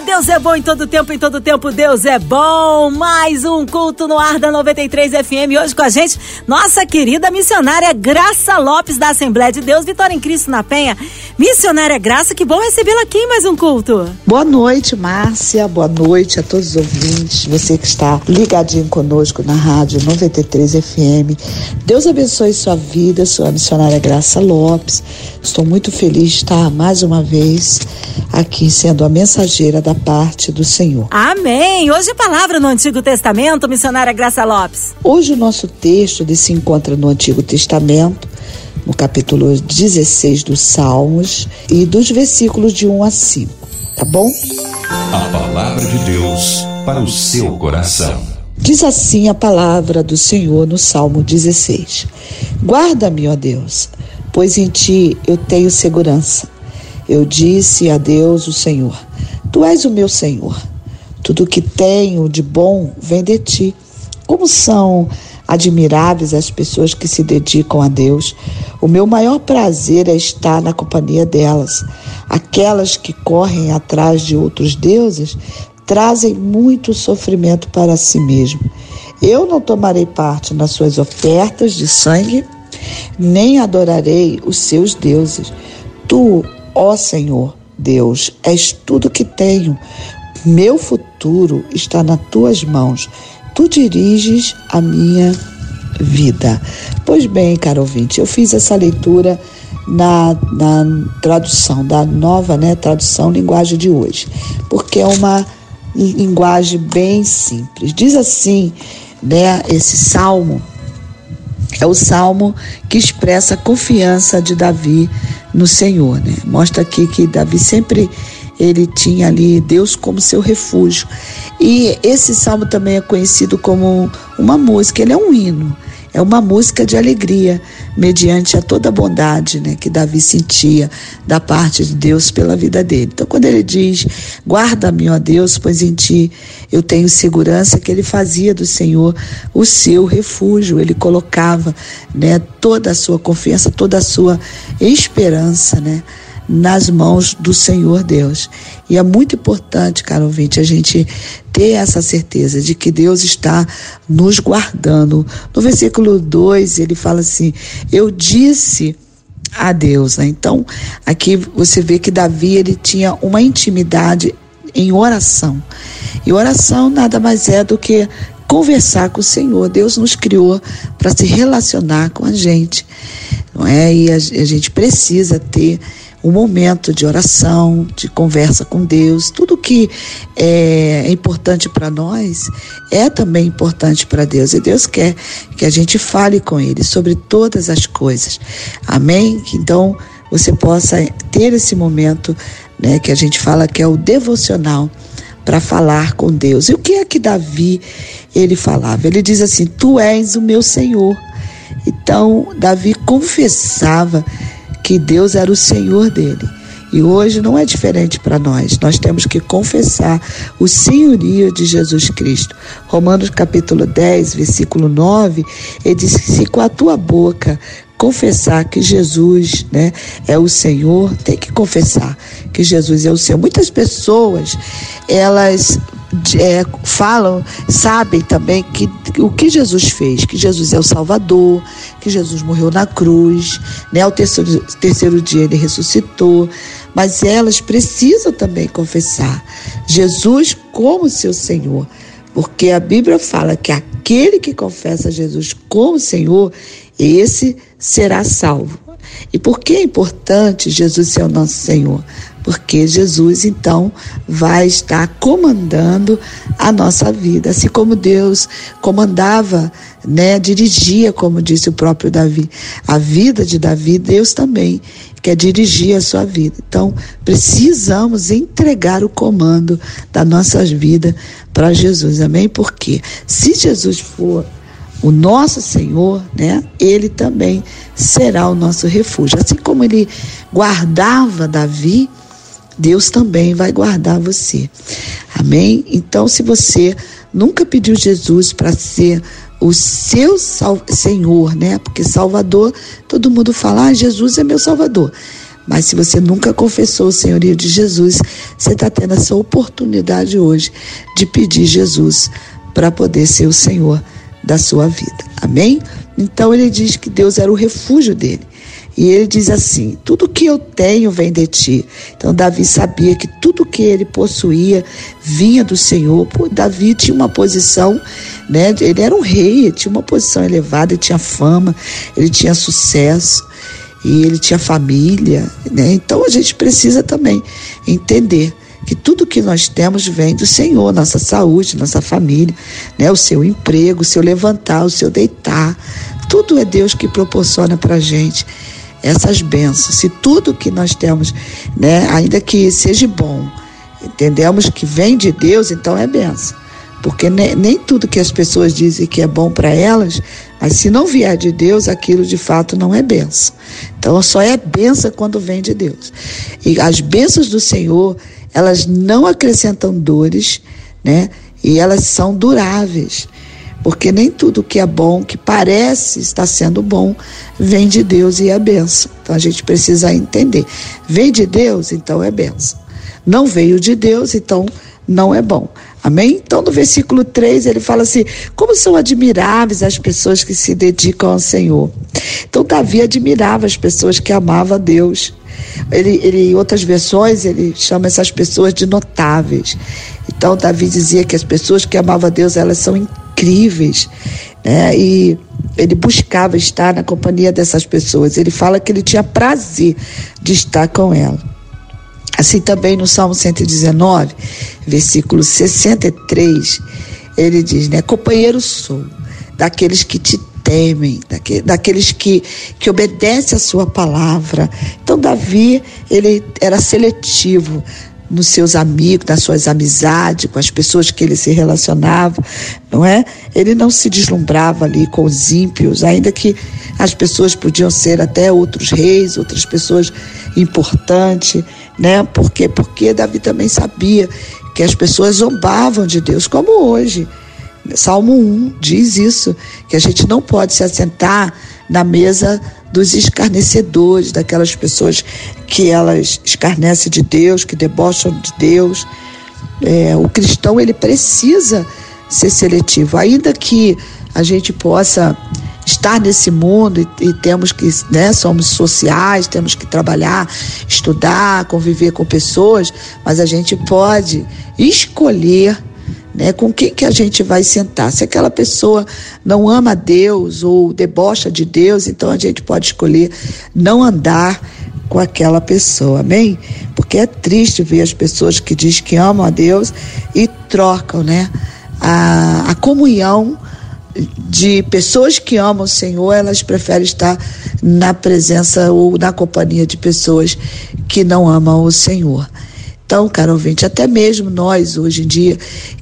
Deus é bom em todo tempo, em todo tempo Deus é bom. Mais um culto no ar da 93 FM. Hoje com a gente, nossa querida missionária Graça Lopes da Assembleia de Deus, Vitória em Cristo na Penha. Missionária Graça, que bom recebê-la aqui em mais um culto. Boa noite, Márcia. Boa noite a todos os ouvintes. Você que está ligadinho conosco na rádio 93 FM. Deus abençoe sua vida, sua missionária Graça Lopes. Estou muito feliz de estar mais uma vez aqui sendo a mensageira da parte do Senhor. Amém. Hoje a palavra no Antigo Testamento, missionária Graça Lopes. Hoje o nosso texto se encontra no Antigo Testamento, no capítulo 16 dos Salmos e dos versículos de 1 a 5. Tá bom? A palavra de Deus para o seu coração. Diz assim a palavra do Senhor no Salmo 16: Guarda-me, ó Deus, pois em ti eu tenho segurança. Eu disse a Deus, o Senhor: Tu és o meu Senhor. Tudo que tenho de bom vem de ti. Como são admiráveis as pessoas que se dedicam a Deus. O meu maior prazer é estar na companhia delas. Aquelas que correm atrás de outros deuses trazem muito sofrimento para si mesmo. Eu não tomarei parte nas suas ofertas de sangue, nem adorarei os seus deuses. Tu, ó Senhor, Deus, és tudo que tenho. Meu futuro está nas tuas mãos. Tu diriges a minha vida. Pois bem, caro ouvinte, eu fiz essa leitura na, na tradução, da nova né, tradução linguagem de hoje, porque é uma linguagem bem simples. Diz assim, né, esse salmo é o salmo que expressa a confiança de Davi no Senhor, né? Mostra aqui que Davi sempre ele tinha ali Deus como seu refúgio. E esse salmo também é conhecido como uma música, ele é um hino. É uma música de alegria, mediante a toda a bondade né, que Davi sentia da parte de Deus pela vida dele. Então, quando ele diz: Guarda-me, ó Deus, pois em ti eu tenho segurança, que ele fazia do Senhor o seu refúgio, ele colocava né, toda a sua confiança, toda a sua esperança, né? Nas mãos do Senhor Deus. E é muito importante, caro ouvinte, a gente ter essa certeza de que Deus está nos guardando. No versículo 2, ele fala assim: Eu disse a Deus. Né? Então, aqui você vê que Davi ele tinha uma intimidade em oração. E oração nada mais é do que conversar com o Senhor. Deus nos criou para se relacionar com a gente, não é? E a, a gente precisa ter um momento de oração, de conversa com Deus. Tudo que é importante para nós é também importante para Deus. E Deus quer que a gente fale com Ele sobre todas as coisas. Amém? Então você possa ter esse momento, né, que a gente fala que é o devocional para falar com Deus. E o que é que Davi ele falava? Ele diz assim: Tu és o meu Senhor. Então Davi confessava que Deus era o Senhor dele. E hoje não é diferente para nós. Nós temos que confessar o senhorio de Jesus Cristo. Romanos capítulo 10, versículo 9, ele diz que se com a tua boca confessar que Jesus né, é o Senhor, tem que confessar que Jesus é o Senhor. Muitas pessoas, elas é, falam, sabem também que o que Jesus fez, que Jesus é o Salvador, que Jesus morreu na cruz, né? Ao terceiro, terceiro dia ele ressuscitou, mas elas precisam também confessar Jesus como seu Senhor, porque a Bíblia fala que aquele que confessa Jesus como Senhor, esse será salvo. E por que é importante Jesus ser o nosso Senhor? Porque Jesus então vai estar comandando a nossa vida, assim como Deus comandava, né, dirigia, como disse o próprio Davi, a vida de Davi, Deus também quer dirigir a sua vida. Então, precisamos entregar o comando da nossa vida para Jesus. Amém? Porque se Jesus for o nosso Senhor, né, ele também será o nosso refúgio. Assim como ele guardava Davi, Deus também vai guardar você. Amém? Então, se você nunca pediu Jesus para ser o seu sal Senhor, né? Porque Salvador, todo mundo fala, ah, Jesus é meu Salvador. Mas se você nunca confessou o senhorio de Jesus, você está tendo essa oportunidade hoje de pedir Jesus para poder ser o Senhor da sua vida. Amém? Então ele diz que Deus era o refúgio dele. E ele diz assim: Tudo que eu tenho vem de ti. Então, Davi sabia que tudo que ele possuía vinha do Senhor. Pô, Davi tinha uma posição, né? Ele era um rei, ele tinha uma posição elevada, ele tinha fama, ele tinha sucesso e ele tinha família, né? Então, a gente precisa também entender que tudo que nós temos vem do Senhor, nossa saúde, nossa família, né? O seu emprego, o seu levantar, o seu deitar, tudo é Deus que proporciona para gente essas bênçãos. Se tudo que nós temos, né, ainda que seja bom, entendemos que vem de Deus, então é benção. Porque nem, nem tudo que as pessoas dizem que é bom para elas, mas se não vier de Deus, aquilo de fato não é benção. Então só é benção quando vem de Deus. E as bênçãos do Senhor, elas não acrescentam dores, né? E elas são duráveis. Porque nem tudo que é bom, que parece estar sendo bom, vem de Deus e é benção. Então a gente precisa entender. Vem de Deus, então é benção. Não veio de Deus, então não é bom. Amém? Então, no versículo 3, ele fala assim: como são admiráveis as pessoas que se dedicam ao Senhor. Então, Davi admirava as pessoas que amavam a Deus. Ele, ele, em outras versões, ele chama essas pessoas de notáveis. Então, Davi dizia que as pessoas que amavam a Deus, elas são incríveis. Né? E ele buscava estar na companhia dessas pessoas. Ele fala que ele tinha prazer de estar com ela. Assim também no Salmo 119, versículo 63, ele diz, né? Companheiro sou daqueles que te temem, daqueles que, que obedecem a sua palavra. Então, Davi, ele era seletivo nos seus amigos, nas suas amizades, com as pessoas que ele se relacionava, não é? Ele não se deslumbrava ali com os ímpios, ainda que as pessoas podiam ser até outros reis, outras pessoas importantes, né? Porque porque Davi também sabia que as pessoas zombavam de Deus, como hoje. Salmo 1 diz isso, que a gente não pode se assentar na mesa dos escarnecedores, daquelas pessoas que elas escarnecem de Deus, que debocham de Deus. É, o cristão ele precisa ser seletivo, ainda que a gente possa estar nesse mundo e, e temos que, né, somos sociais, temos que trabalhar, estudar, conviver com pessoas, mas a gente pode escolher né? Com quem que a gente vai sentar? Se aquela pessoa não ama Deus ou debocha de Deus, então a gente pode escolher não andar com aquela pessoa, amém? Porque é triste ver as pessoas que dizem que amam a Deus e trocam, né? A, a comunhão de pessoas que amam o Senhor, elas preferem estar na presença ou na companhia de pessoas que não amam o Senhor. Então, caro ouvinte, até mesmo nós hoje em dia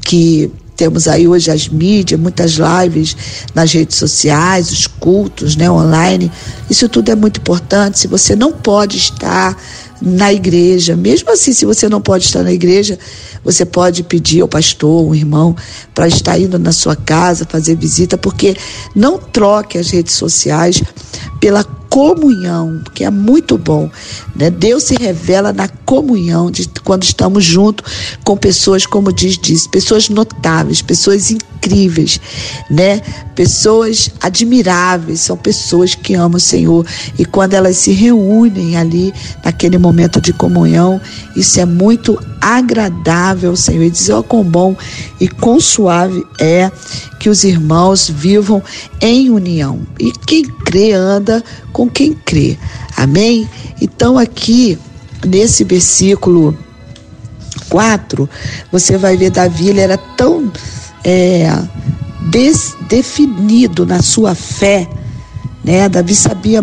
que temos aí hoje as mídias, muitas lives nas redes sociais, os cultos, né, online. Isso tudo é muito importante. Se você não pode estar na igreja, mesmo assim, se você não pode estar na igreja, você pode pedir ao pastor, um irmão, para estar indo na sua casa, fazer visita, porque não troque as redes sociais pela comunhão, que é muito bom. Né? Deus se revela na comunhão de quando estamos juntos com pessoas, como diz, diz, pessoas notáveis, pessoas incríveis, né? Pessoas admiráveis, são pessoas que amam o Senhor e quando elas se reúnem ali naquele momento de comunhão, isso é muito agradável ao Senhor. E dizer, ó, quão bom e quão suave é que os irmãos vivam em união. E quem crê anda com quem crê. Amém? Então, aqui, nesse versículo 4, você vai ver Davi, ele era tão é, definido na sua fé, né? Davi sabia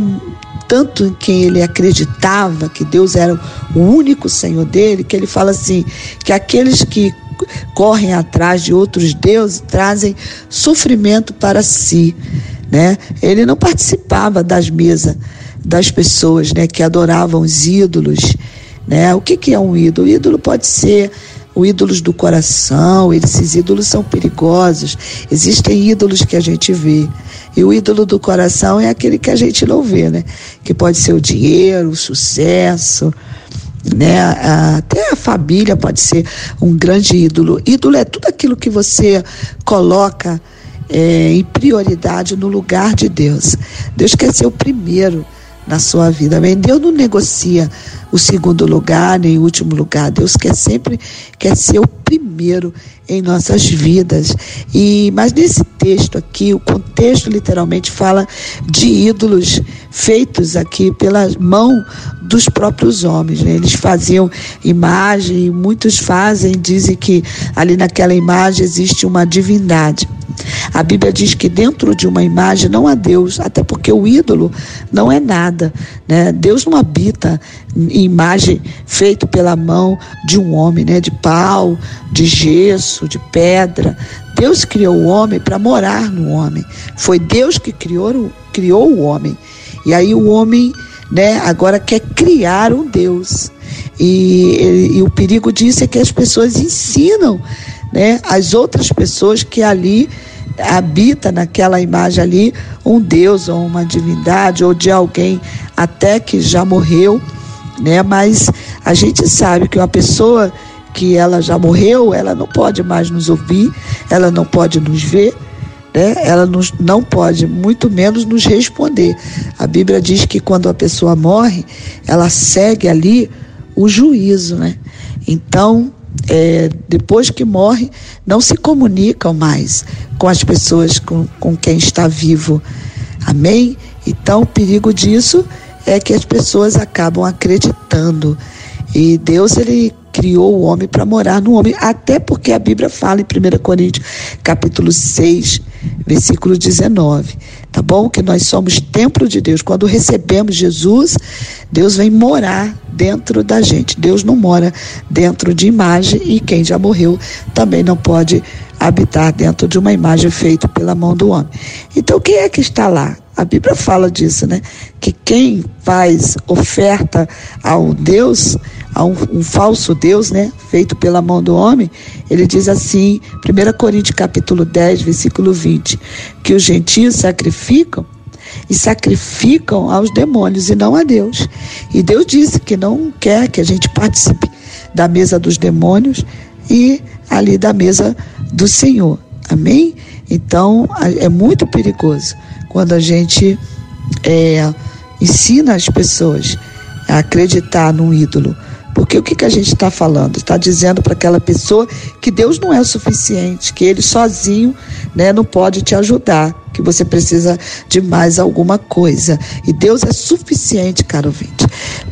tanto em quem ele acreditava, que Deus era o único Senhor dele, que ele fala assim: que aqueles que correm atrás de outros deuses trazem sofrimento para si, né? Ele não participava das mesas das pessoas, né, que adoravam os ídolos, né? O que que é um ídolo? O ídolo pode ser o ídolos do coração, esses ídolos são perigosos. Existem ídolos que a gente vê. E o ídolo do coração é aquele que a gente não vê, né? Que pode ser o dinheiro, o sucesso, né? Até a família pode ser um grande ídolo. Ídolo é tudo aquilo que você coloca é, em prioridade no lugar de Deus. Deus quer ser o primeiro na sua vida. Amém? Deus não negocia o segundo lugar nem o último lugar. Deus quer sempre quer ser o primeiro em nossas vidas. E mas nesse texto aqui, o contexto literalmente fala de ídolos feitos aqui pela mão dos próprios homens. Né? Eles faziam imagem, muitos fazem, dizem que ali naquela imagem existe uma divindade. A Bíblia diz que dentro de uma imagem não há Deus, até porque o ídolo não é nada. Né? Deus não habita imagem feita pela mão de um homem, né? de pau, de gesso, de pedra. Deus criou o homem para morar no homem. Foi Deus que criou, criou o homem. E aí o homem né, agora quer criar um Deus. E, e, e o perigo disso é que as pessoas ensinam né, as outras pessoas que ali habita naquela imagem ali um Deus ou uma divindade ou de alguém até que já morreu, né? Mas a gente sabe que uma pessoa que ela já morreu, ela não pode mais nos ouvir, ela não pode nos ver, né? Ela nos, não pode, muito menos nos responder. A Bíblia diz que quando a pessoa morre, ela segue ali o juízo, né? Então, é, depois que morre, não se comunicam mais com as pessoas com, com quem está vivo. Amém? Então, o perigo disso que as pessoas acabam acreditando. E Deus, ele criou o homem para morar no homem, até porque a Bíblia fala em 1 Coríntios, capítulo 6, versículo 19, tá bom? Que nós somos templo de Deus. Quando recebemos Jesus, Deus vem morar dentro da gente. Deus não mora dentro de imagem e quem já morreu também não pode habitar dentro de uma imagem feita pela mão do homem. Então, quem é que está lá? A Bíblia fala disso, né? Que quem faz oferta a um Deus, a um, um, falso Deus, né? Feito pela mão do homem, ele diz assim, 1 Coríntios capítulo 10, versículo 20, que os gentios sacrificam e sacrificam aos demônios e não a Deus. E Deus disse que não quer que a gente participe da mesa dos demônios e ali da mesa do Senhor. Amém? Então é muito perigoso quando a gente é, ensina as pessoas a acreditar num ídolo. Porque o que, que a gente está falando? Está dizendo para aquela pessoa que Deus não é o suficiente, que Ele sozinho né, não pode te ajudar, que você precisa de mais alguma coisa. E Deus é suficiente, caro ouvinte,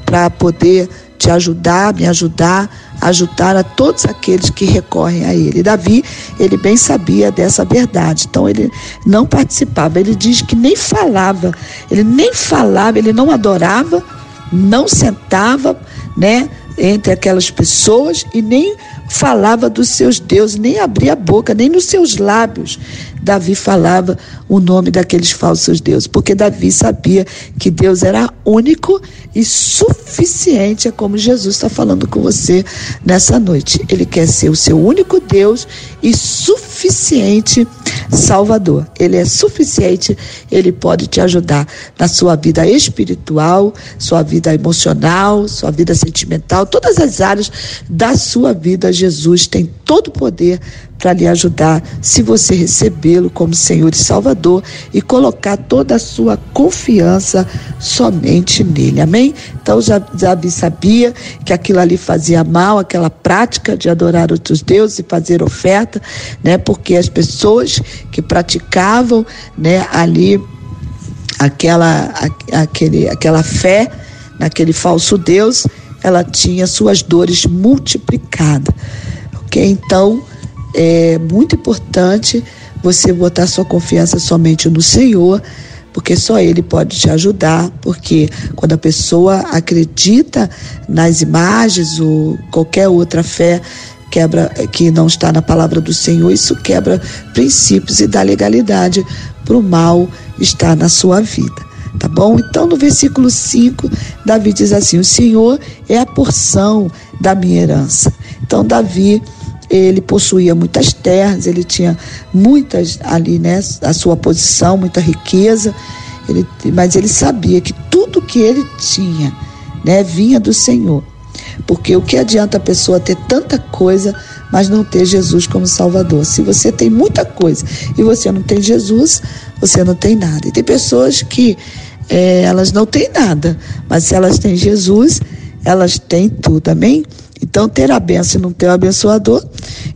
para poder te ajudar, me ajudar, ajudar a todos aqueles que recorrem a ele. Davi, ele bem sabia dessa verdade, então ele não participava. Ele diz que nem falava, ele nem falava, ele não adorava, não sentava, né, entre aquelas pessoas e nem falava dos seus deuses, nem abria a boca, nem nos seus lábios Davi falava o nome daqueles falsos deuses, porque Davi sabia que Deus era único e suficiente, é como Jesus está falando com você nessa noite. Ele quer ser o seu único Deus e suficiente Salvador. Ele é suficiente, ele pode te ajudar na sua vida espiritual, sua vida emocional, sua vida sentimental, todas as áreas da sua vida. Jesus tem todo o poder para lhe ajudar se você recebê-lo como Senhor e Salvador e colocar toda a sua confiança somente nele. Amém? Então já sabia que aquilo ali fazia mal, aquela prática de adorar outros deuses e fazer oferta, né? Porque as pessoas que praticavam, né, ali aquela aquele aquela fé naquele falso deus, ela tinha suas dores multiplicadas. OK? Então, é muito importante você botar sua confiança somente no Senhor, porque só Ele pode te ajudar. Porque quando a pessoa acredita nas imagens ou qualquer outra fé quebra que não está na palavra do Senhor, isso quebra princípios e dá legalidade para o mal estar na sua vida. Tá bom? Então, no versículo 5, Davi diz assim: O Senhor é a porção da minha herança Então, Davi ele possuía muitas terras, ele tinha muitas ali, né, a sua posição, muita riqueza, ele, mas ele sabia que tudo que ele tinha, né, vinha do Senhor. Porque o que adianta a pessoa ter tanta coisa, mas não ter Jesus como Salvador? Se você tem muita coisa e você não tem Jesus, você não tem nada. E tem pessoas que é, elas não têm nada, mas se elas têm Jesus, elas têm tudo, amém? Então, ter a benção e não ter o abençoador,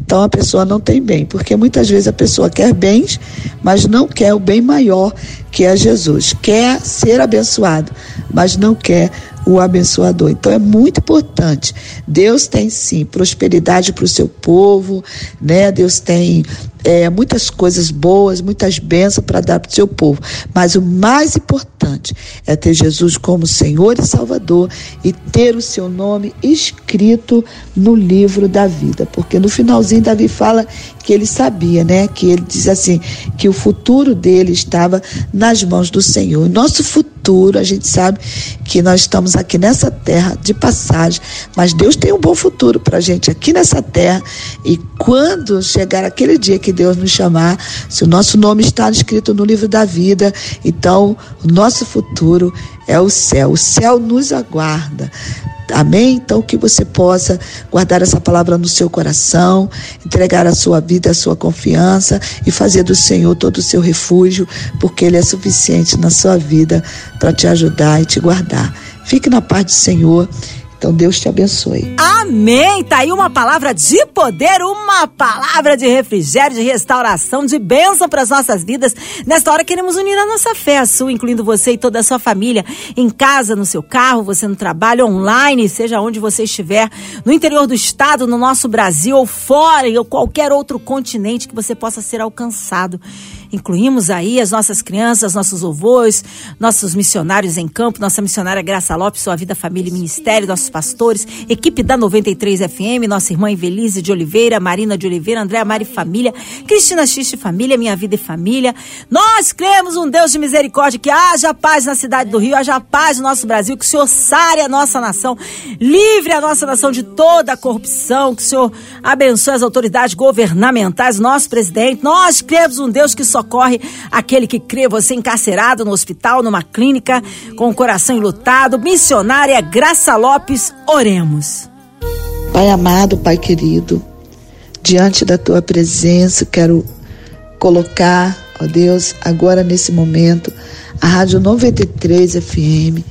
então a pessoa não tem bem, porque muitas vezes a pessoa quer bens, mas não quer o bem maior que é Jesus. Quer ser abençoado, mas não quer o abençoador. Então é muito importante. Deus tem sim prosperidade para o seu povo, né? Deus tem é, muitas coisas boas, muitas bênçãos para dar para o seu povo. Mas o mais importante é ter Jesus como Senhor e Salvador e ter o seu nome escrito no livro da vida. Porque no finalzinho, Davi fala que ele sabia, né? Que ele diz assim: que o futuro dele estava nas mãos do Senhor. nosso futuro, a gente sabe que nós estamos aqui nessa terra de passagem, mas Deus tem um bom futuro para a gente aqui nessa terra. E quando chegar aquele dia que Deus nos chamar, se o nosso nome está escrito no livro da vida, então o nosso futuro é o céu. O céu nos aguarda. Amém? Então que você possa guardar essa palavra no seu coração, entregar a sua vida, a sua confiança e fazer do Senhor todo o seu refúgio, porque Ele é suficiente na sua vida para te ajudar e te guardar. Fique na paz do Senhor então Deus te abençoe. Amém. Tá aí uma palavra de poder, uma palavra de refrigério, de restauração, de bênção para as nossas vidas. Nesta hora queremos unir a nossa fé, a sua, incluindo você e toda a sua família, em casa, no seu carro, você no trabalho, online, seja onde você estiver, no interior do estado, no nosso Brasil ou fora, ou qualquer outro continente que você possa ser alcançado. Incluímos aí as nossas crianças, nossos avós, nossos missionários em campo, nossa missionária Graça Lopes, Sua Vida, Família e Ministério, nossos pastores, equipe da 93 FM, nossa irmã Evelise de Oliveira, Marina de Oliveira, Andréa Mari Família, Cristina Xiste Família, Minha Vida e Família. Nós cremos um Deus de misericórdia, que haja paz na cidade do Rio, haja paz no nosso Brasil, que o Senhor sare a nossa nação, livre a nossa nação de toda a corrupção, que o Senhor abençoe as autoridades governamentais, nosso presidente. Nós cremos um Deus que socorre aquele que crê, você encarcerado no hospital, numa clínica, com o coração enlutado. Missionária Graça Lopes, oremos. Pai amado, Pai querido, diante da tua presença, quero colocar, ó Deus, agora nesse momento, a Rádio 93 FM,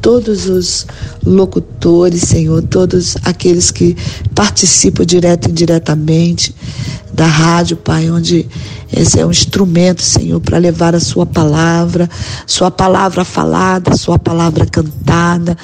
todos os locutores, Senhor, todos aqueles que participam direto e indiretamente da rádio, Pai, onde esse é um instrumento, Senhor, para levar a Sua palavra, Sua palavra falada, Sua palavra cantada,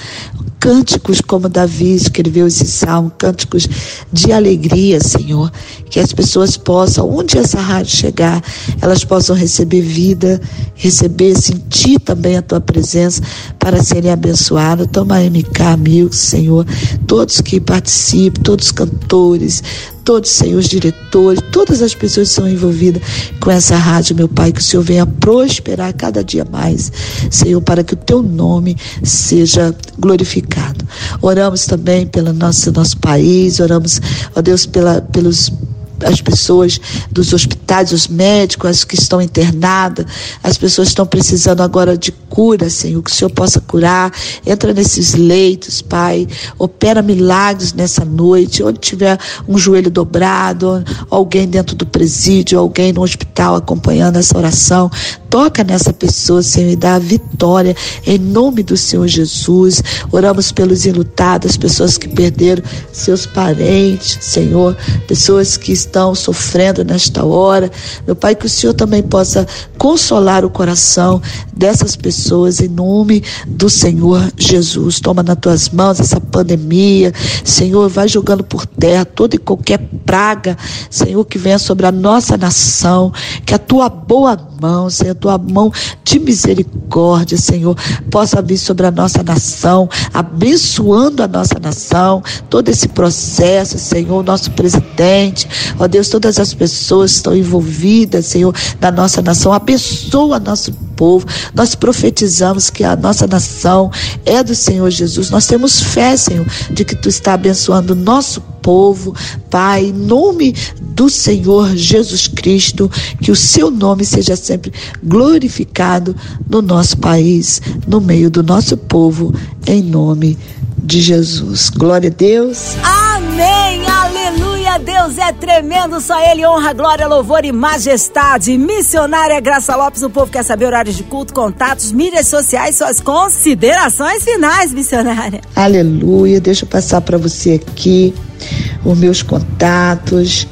cânticos como Davi escreveu esse salmo, cânticos de alegria, Senhor, que as pessoas possam, onde essa rádio chegar, elas possam receber vida, receber, sentir também a tua presença para serem abençoados. Toma MK Mil, Senhor, todos que participam, todos os cantores, todos, Senhor, os diretores, todas as pessoas que são envolvidas com essa rádio, meu Pai, que o Senhor venha prosperar cada dia mais, Senhor, para que o teu nome seja glorificado. Oramos também pelo nosso, nosso país, oramos, ó Deus, pela, pelos as pessoas dos hospitais, os médicos, as que estão internadas, as pessoas estão precisando agora de cura, Senhor, que o Senhor possa curar. Entra nesses leitos, Pai. Opera milagres nessa noite. Onde tiver um joelho dobrado, alguém dentro do presídio, alguém no hospital acompanhando essa oração. Toca nessa pessoa, Senhor, e dá a vitória em nome do Senhor Jesus. Oramos pelos enlutados, pessoas que perderam seus parentes, Senhor, pessoas que estão sofrendo nesta hora. Meu Pai, que o Senhor também possa consolar o coração dessas pessoas em nome do Senhor Jesus. Toma nas tuas mãos essa pandemia, Senhor, vai jogando por terra toda e qualquer praga, Senhor, que venha sobre a nossa nação, que a tua boa mão, Senhor, a tua mão de misericórdia, Senhor, possa vir sobre a nossa nação, abençoando a nossa nação, todo esse processo, Senhor, nosso presidente, ó Deus, todas as pessoas que estão envolvidas, Senhor, na nossa nação, abençoa nosso povo. Nós profetizamos que a nossa nação é do Senhor Jesus. Nós temos fé, Senhor, de que tu está abençoando o nosso povo, Pai, em nome do Senhor Jesus Cristo, que o seu nome seja sempre glorificado no nosso país, no meio do nosso povo, em nome de Jesus. Glória a Deus. Amém. É tremendo. Só Ele honra, glória, louvor e majestade. Missionária Graça Lopes. O povo quer saber horários de culto, contatos, mídias sociais, suas considerações finais, missionária. Aleluia. Deixa eu passar para você aqui os meus contatos.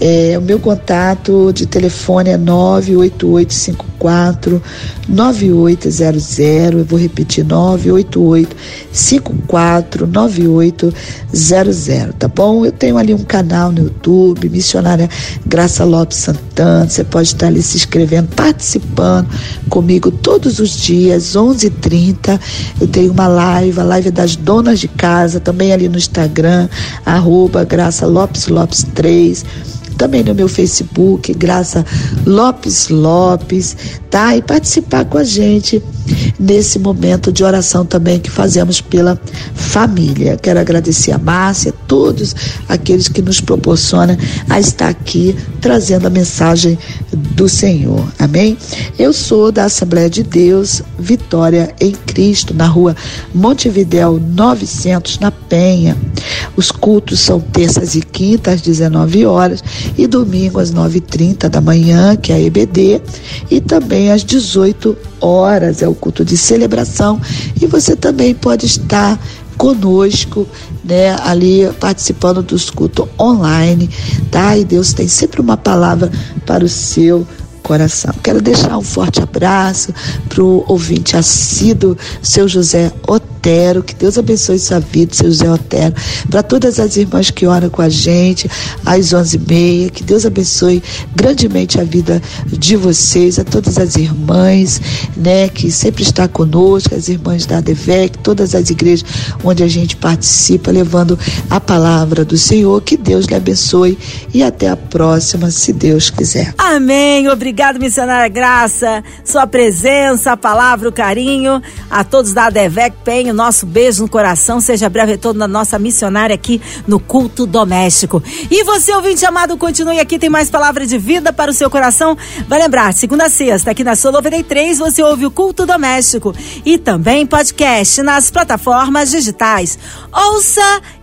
É, o meu contato de telefone é 98854 9800. Eu vou repetir 988 54 9800, tá bom? Eu tenho ali um canal no YouTube, Missionária Graça Lopes Santana. Você pode estar ali se inscrevendo, participando comigo todos os dias, 11:30. Eu tenho uma live, a live das donas de casa, também ali no Instagram, arroba Graça Lopes Lopes 3 também no meu Facebook, Graça Lopes Lopes, tá? E participar com a gente nesse momento de oração também que fazemos pela família. Quero agradecer a Márcia, todos aqueles que nos proporcionam a estar aqui trazendo a mensagem do Senhor. Amém? Eu sou da Assembleia de Deus, Vitória em Cristo, na rua Montevidéu 900, na Penha. Os cultos são terças e quintas às 19 horas e domingo às 9h30 da manhã, que é a EBD, e também às 18 horas é o culto de celebração. E você também pode estar conosco, né, ali participando dos cultos online, tá? E Deus tem sempre uma palavra para o seu coração. Quero deixar um forte abraço para o ouvinte assíduo, seu José Otero. Que Deus abençoe sua vida, seu José Otero. Para todas as irmãs que oram com a gente, às onze e meia. Que Deus abençoe grandemente a vida de vocês, a todas as irmãs, né, que sempre está conosco, as irmãs da ADVEC, todas as igrejas onde a gente participa, levando a palavra do Senhor. Que Deus lhe abençoe e até a próxima, se Deus quiser. Amém. Obrigado missionária Graça, sua presença, a palavra, o carinho. A todos da ADVEC, PEN, o nosso beijo no coração. Seja breve retorno da nossa missionária aqui no culto doméstico. E você, ouvinte amado, continue aqui, tem mais palavra de vida para o seu coração. Vai lembrar, segunda a sexta, aqui na Sua 93, você ouve o culto doméstico e também podcast nas plataformas digitais. Ouça